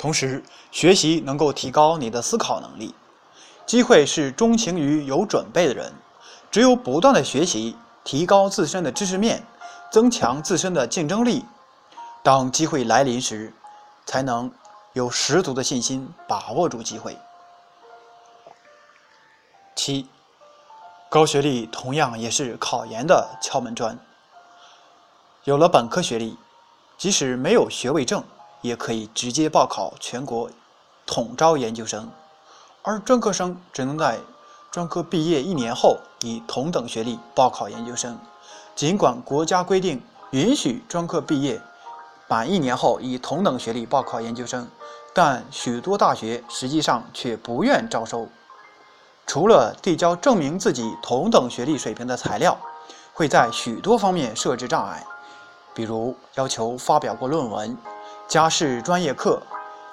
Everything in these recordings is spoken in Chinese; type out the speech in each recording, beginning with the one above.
同时，学习能够提高你的思考能力。机会是钟情于有准备的人，只有不断的学习，提高自身的知识面，增强自身的竞争力，当机会来临时，才能有十足的信心把握住机会。七，高学历同样也是考研的敲门砖。有了本科学历，即使没有学位证，也可以直接报考全国统招研究生。而专科生只能在专科毕业一年后以同等学历报考研究生。尽管国家规定允许专科毕业满一年后以同等学历报考研究生，但许多大学实际上却不愿招收。除了递交证明自己同等学历水平的材料，会在许多方面设置障碍，比如要求发表过论文、加试专业课、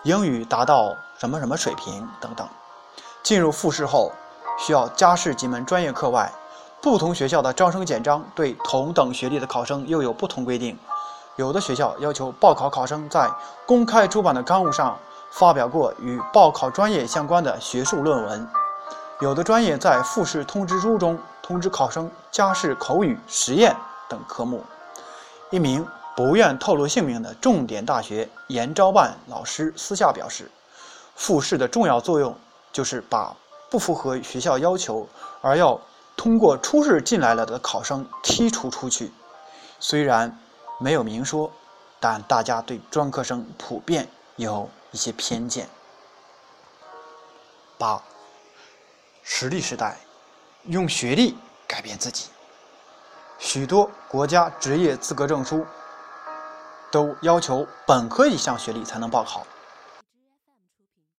英语达到什么什么水平等等。进入复试后，需要加试几门专业课外，不同学校的招生简章对同等学历的考生又有不同规定。有的学校要求报考考生在公开出版的刊物上发表过与报考专业相关的学术论文，有的专业在复试通知书中通知考生加试口语、实验等科目。一名不愿透露姓名的重点大学研招办老师私下表示，复试的重要作用。就是把不符合学校要求而要通过初试进来了的考生剔除出去。虽然没有明说，但大家对专科生普遍有一些偏见。八，实力时代，用学历改变自己。许多国家职业资格证书都要求本科以上学历才能报考。